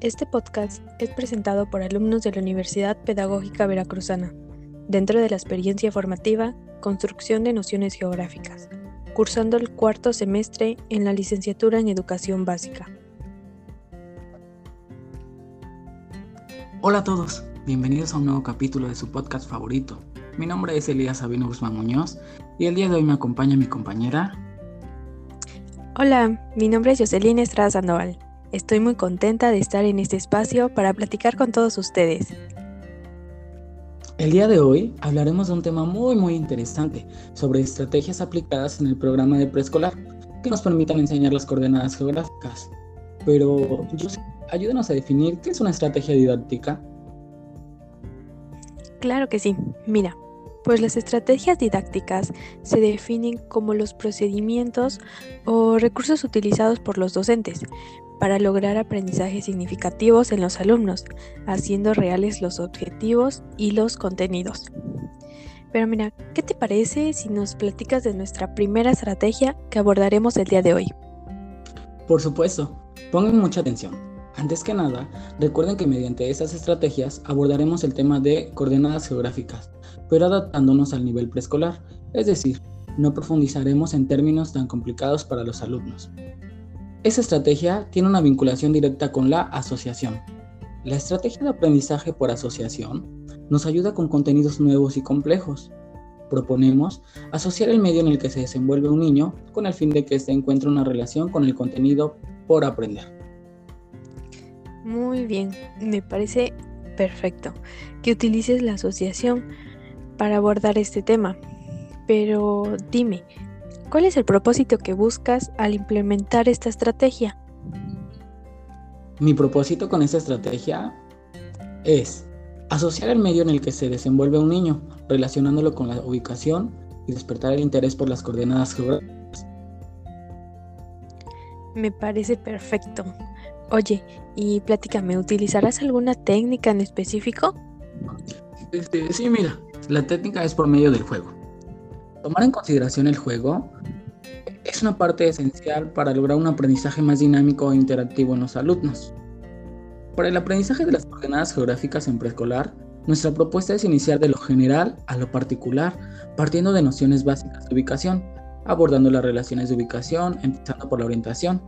Este podcast es presentado por alumnos de la Universidad Pedagógica Veracruzana, dentro de la experiencia formativa Construcción de Nociones Geográficas, cursando el cuarto semestre en la licenciatura en Educación Básica. Hola a todos, bienvenidos a un nuevo capítulo de su podcast favorito. Mi nombre es Elías Sabino Guzmán Muñoz y el día de hoy me acompaña mi compañera. Hola, mi nombre es Jocelyn Estrada Sandoval. Estoy muy contenta de estar en este espacio para platicar con todos ustedes. El día de hoy hablaremos de un tema muy muy interesante sobre estrategias aplicadas en el programa de preescolar que nos permitan enseñar las coordenadas geográficas. Pero, ayúdanos a definir qué es una estrategia didáctica. Claro que sí. Mira, pues las estrategias didácticas se definen como los procedimientos o recursos utilizados por los docentes para lograr aprendizajes significativos en los alumnos, haciendo reales los objetivos y los contenidos. Pero mira, ¿qué te parece si nos platicas de nuestra primera estrategia que abordaremos el día de hoy? Por supuesto, pongan mucha atención. Antes que nada, recuerden que mediante estas estrategias abordaremos el tema de coordenadas geográficas, pero adaptándonos al nivel preescolar, es decir, no profundizaremos en términos tan complicados para los alumnos. Esa estrategia tiene una vinculación directa con la asociación. La estrategia de aprendizaje por asociación nos ayuda con contenidos nuevos y complejos. Proponemos asociar el medio en el que se desenvuelve un niño con el fin de que éste encuentre una relación con el contenido por aprender. Muy bien, me parece perfecto que utilices la asociación para abordar este tema. Pero dime, ¿Cuál es el propósito que buscas al implementar esta estrategia? Mi propósito con esta estrategia es asociar el medio en el que se desenvuelve un niño, relacionándolo con la ubicación y despertar el interés por las coordenadas geográficas. Me parece perfecto. Oye, y platícame, ¿utilizarás alguna técnica en específico? Este, sí, mira, la técnica es por medio del juego. Tomar en consideración el juego es una parte esencial para lograr un aprendizaje más dinámico e interactivo en los alumnos. Para el aprendizaje de las coordenadas geográficas en preescolar, nuestra propuesta es iniciar de lo general a lo particular, partiendo de nociones básicas de ubicación, abordando las relaciones de ubicación, empezando por la orientación,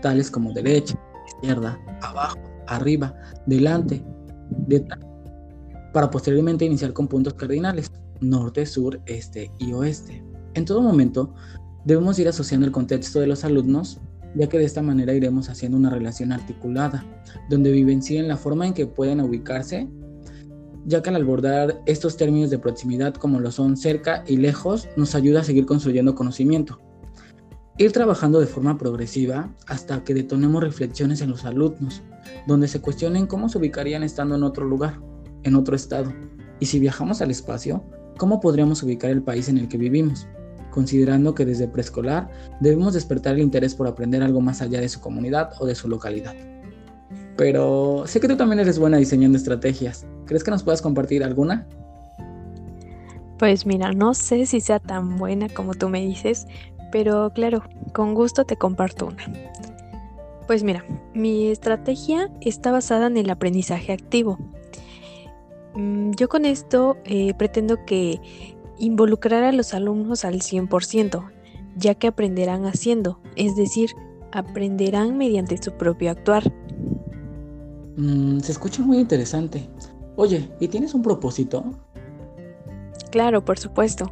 tales como derecha, izquierda, abajo, arriba, delante, detrás, para posteriormente iniciar con puntos cardinales, norte, sur, este y oeste. En todo momento, debemos ir asociando el contexto de los alumnos, ya que de esta manera iremos haciendo una relación articulada, donde vivencien la forma en que pueden ubicarse, ya que al abordar estos términos de proximidad como lo son cerca y lejos, nos ayuda a seguir construyendo conocimiento. Ir trabajando de forma progresiva hasta que detonemos reflexiones en los alumnos, donde se cuestionen cómo se ubicarían estando en otro lugar, en otro estado, y si viajamos al espacio, ¿Cómo podríamos ubicar el país en el que vivimos? Considerando que desde preescolar debemos despertar el interés por aprender algo más allá de su comunidad o de su localidad. Pero sé que tú también eres buena diseñando estrategias. ¿Crees que nos puedas compartir alguna? Pues mira, no sé si sea tan buena como tú me dices, pero claro, con gusto te comparto una. Pues mira, mi estrategia está basada en el aprendizaje activo. Mm, yo con esto eh, pretendo que involucrar a los alumnos al 100%, ya que aprenderán haciendo, es decir, aprenderán mediante su propio actuar. Mm, se escucha muy interesante. Oye, ¿y tienes un propósito? Claro, por supuesto.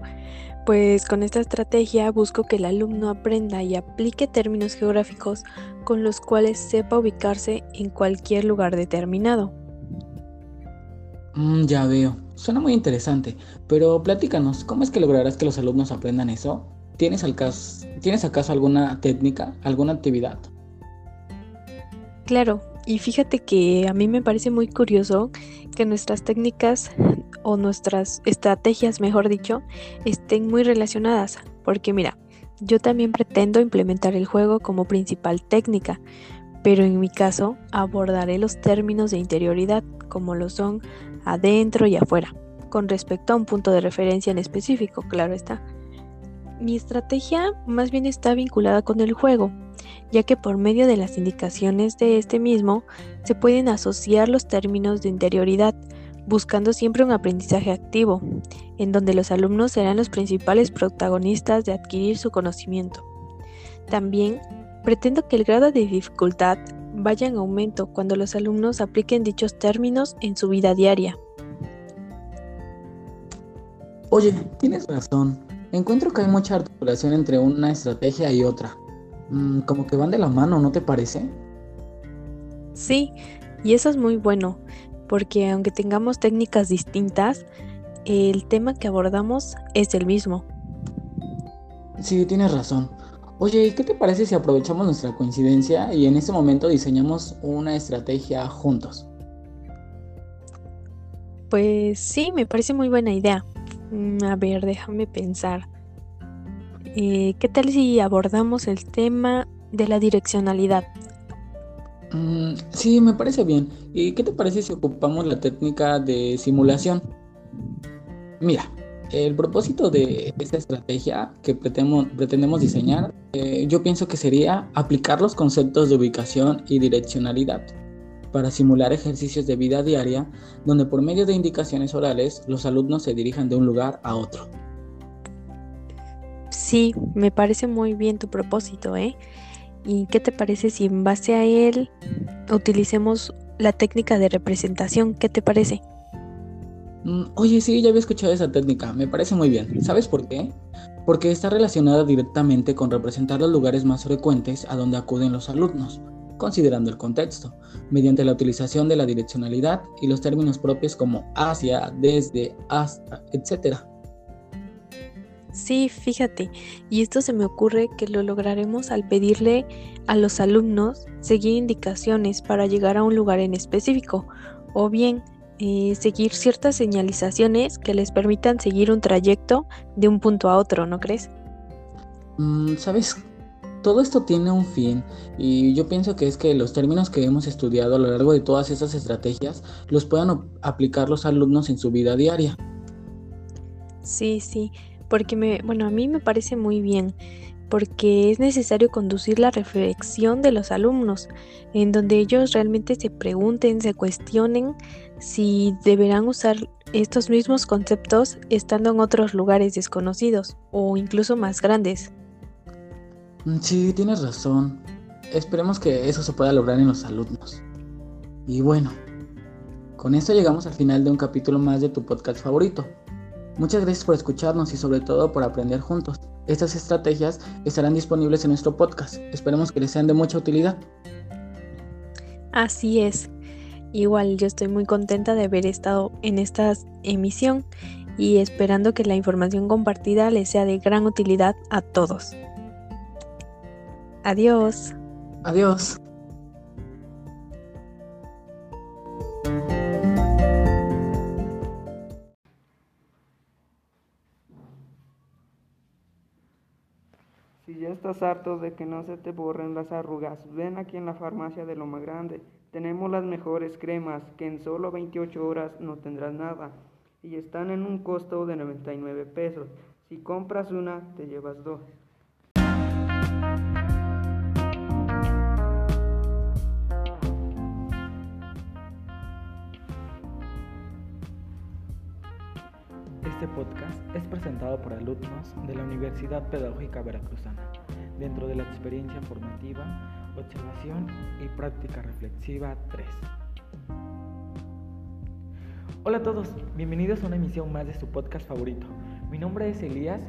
Pues con esta estrategia busco que el alumno aprenda y aplique términos geográficos con los cuales sepa ubicarse en cualquier lugar determinado. Mm, ya veo, suena muy interesante, pero platícanos, ¿cómo es que lograrás que los alumnos aprendan eso? ¿Tienes, ¿Tienes acaso alguna técnica, alguna actividad? Claro, y fíjate que a mí me parece muy curioso que nuestras técnicas o nuestras estrategias, mejor dicho, estén muy relacionadas, porque mira, yo también pretendo implementar el juego como principal técnica, pero en mi caso abordaré los términos de interioridad como lo son adentro y afuera, con respecto a un punto de referencia en específico, claro está. mi estrategia más bien está vinculada con el juego, ya que por medio de las indicaciones de este mismo se pueden asociar los términos de interioridad, buscando siempre un aprendizaje activo, en donde los alumnos serán los principales protagonistas de adquirir su conocimiento. También pretendo que el grado de dificultad vaya en aumento cuando los alumnos apliquen dichos términos en su vida diaria. Oye, tienes razón. Encuentro que hay mucha articulación entre una estrategia y otra. Mm, como que van de la mano, ¿no te parece? Sí, y eso es muy bueno, porque aunque tengamos técnicas distintas, el tema que abordamos es el mismo. Sí, tienes razón. Oye, ¿qué te parece si aprovechamos nuestra coincidencia y en este momento diseñamos una estrategia juntos? Pues sí, me parece muy buena idea. Mm, a ver, déjame pensar. Eh, ¿Qué tal si abordamos el tema de la direccionalidad? Mm, sí, me parece bien. ¿Y qué te parece si ocupamos la técnica de simulación? Mira, el propósito de esta estrategia que pretendemos, diseñar, eh, yo pienso que sería aplicar los conceptos de ubicación y direccionalidad para simular ejercicios de vida diaria donde por medio de indicaciones orales los alumnos se dirijan de un lugar a otro. Sí, me parece muy bien tu propósito, ¿eh? ¿Y qué te parece si en base a él utilicemos la técnica de representación? ¿Qué te parece? Mm, oye, sí, ya había escuchado esa técnica, me parece muy bien. ¿Sabes por qué? Porque está relacionada directamente con representar los lugares más frecuentes a donde acuden los alumnos, considerando el contexto, mediante la utilización de la direccionalidad y los términos propios como hacia, desde, hasta, etc. Sí, fíjate, y esto se me ocurre que lo lograremos al pedirle a los alumnos seguir indicaciones para llegar a un lugar en específico, o bien eh, seguir ciertas señalizaciones que les permitan seguir un trayecto de un punto a otro, ¿no crees? Mm, Sabes, todo esto tiene un fin y yo pienso que es que los términos que hemos estudiado a lo largo de todas esas estrategias los puedan aplicar los alumnos en su vida diaria. Sí, sí, porque me, bueno, a mí me parece muy bien, porque es necesario conducir la reflexión de los alumnos, en donde ellos realmente se pregunten, se cuestionen si deberán usar estos mismos conceptos estando en otros lugares desconocidos o incluso más grandes. Mm, sí, tienes razón. Esperemos que eso se pueda lograr en los alumnos. Y bueno, con esto llegamos al final de un capítulo más de tu podcast favorito. Muchas gracias por escucharnos y sobre todo por aprender juntos. Estas estrategias estarán disponibles en nuestro podcast. Esperemos que les sean de mucha utilidad. Así es. Igual yo estoy muy contenta de haber estado en esta emisión y esperando que la información compartida les sea de gran utilidad a todos. Adiós. Adiós. Ya estás harto de que no se te borren las arrugas, ven aquí en la farmacia de Loma Grande. Tenemos las mejores cremas que en solo 28 horas no tendrás nada y están en un costo de 99 pesos. Si compras una, te llevas dos. Este podcast es presentado por alumnos de la Universidad Pedagógica Veracruzana, dentro de la experiencia formativa, observación y práctica reflexiva 3. Hola a todos, bienvenidos a una emisión más de su podcast favorito. Mi nombre es Elías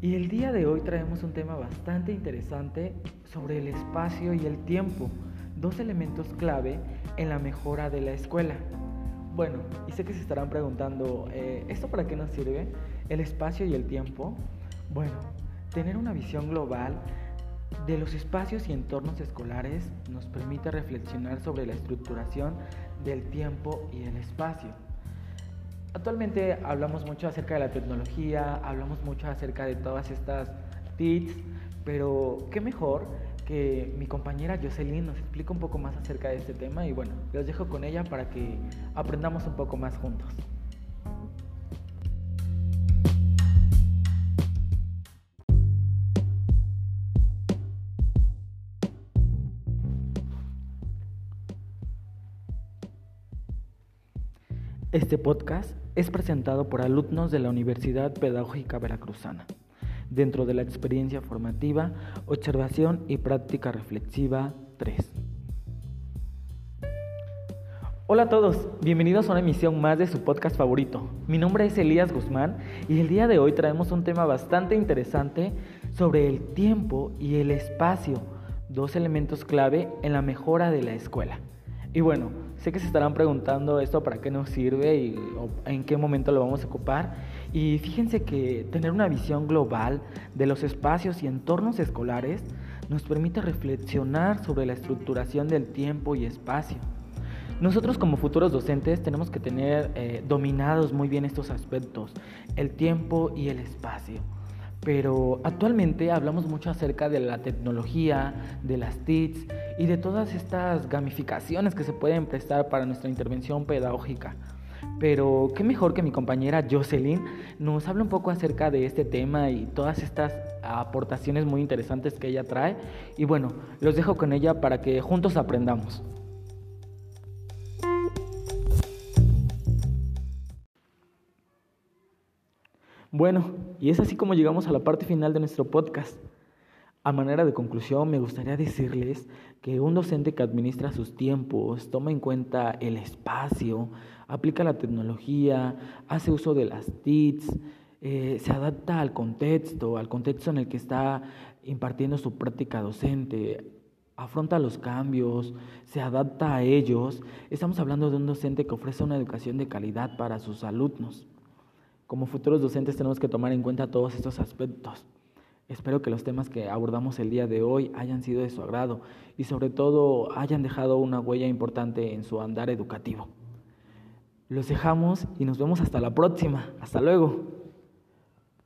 y el día de hoy traemos un tema bastante interesante sobre el espacio y el tiempo, dos elementos clave en la mejora de la escuela. Bueno, y sé que se estarán preguntando, eh, ¿esto para qué nos sirve? ¿El espacio y el tiempo? Bueno, tener una visión global de los espacios y entornos escolares nos permite reflexionar sobre la estructuración del tiempo y el espacio. Actualmente hablamos mucho acerca de la tecnología, hablamos mucho acerca de todas estas TICs, pero qué mejor que mi compañera Jocelyn nos explica un poco más acerca de este tema y bueno, los dejo con ella para que aprendamos un poco más juntos. Este podcast es presentado por alumnos de la Universidad Pedagógica Veracruzana dentro de la experiencia formativa, observación y práctica reflexiva 3. Hola a todos, bienvenidos a una emisión más de su podcast favorito. Mi nombre es Elías Guzmán y el día de hoy traemos un tema bastante interesante sobre el tiempo y el espacio, dos elementos clave en la mejora de la escuela. Y bueno, sé que se estarán preguntando esto para qué nos sirve y en qué momento lo vamos a ocupar. Y fíjense que tener una visión global de los espacios y entornos escolares nos permite reflexionar sobre la estructuración del tiempo y espacio. Nosotros como futuros docentes tenemos que tener eh, dominados muy bien estos aspectos, el tiempo y el espacio. Pero actualmente hablamos mucho acerca de la tecnología, de las TICs y de todas estas gamificaciones que se pueden prestar para nuestra intervención pedagógica. Pero qué mejor que mi compañera Jocelyn nos hable un poco acerca de este tema y todas estas aportaciones muy interesantes que ella trae. Y bueno, los dejo con ella para que juntos aprendamos. Bueno, y es así como llegamos a la parte final de nuestro podcast. A manera de conclusión, me gustaría decirles que un docente que administra sus tiempos, toma en cuenta el espacio, aplica la tecnología, hace uso de las TICs, eh, se adapta al contexto, al contexto en el que está impartiendo su práctica docente, afronta los cambios, se adapta a ellos. Estamos hablando de un docente que ofrece una educación de calidad para sus alumnos. Como futuros docentes tenemos que tomar en cuenta todos estos aspectos. Espero que los temas que abordamos el día de hoy hayan sido de su agrado y sobre todo hayan dejado una huella importante en su andar educativo. Los dejamos y nos vemos hasta la próxima. Hasta luego.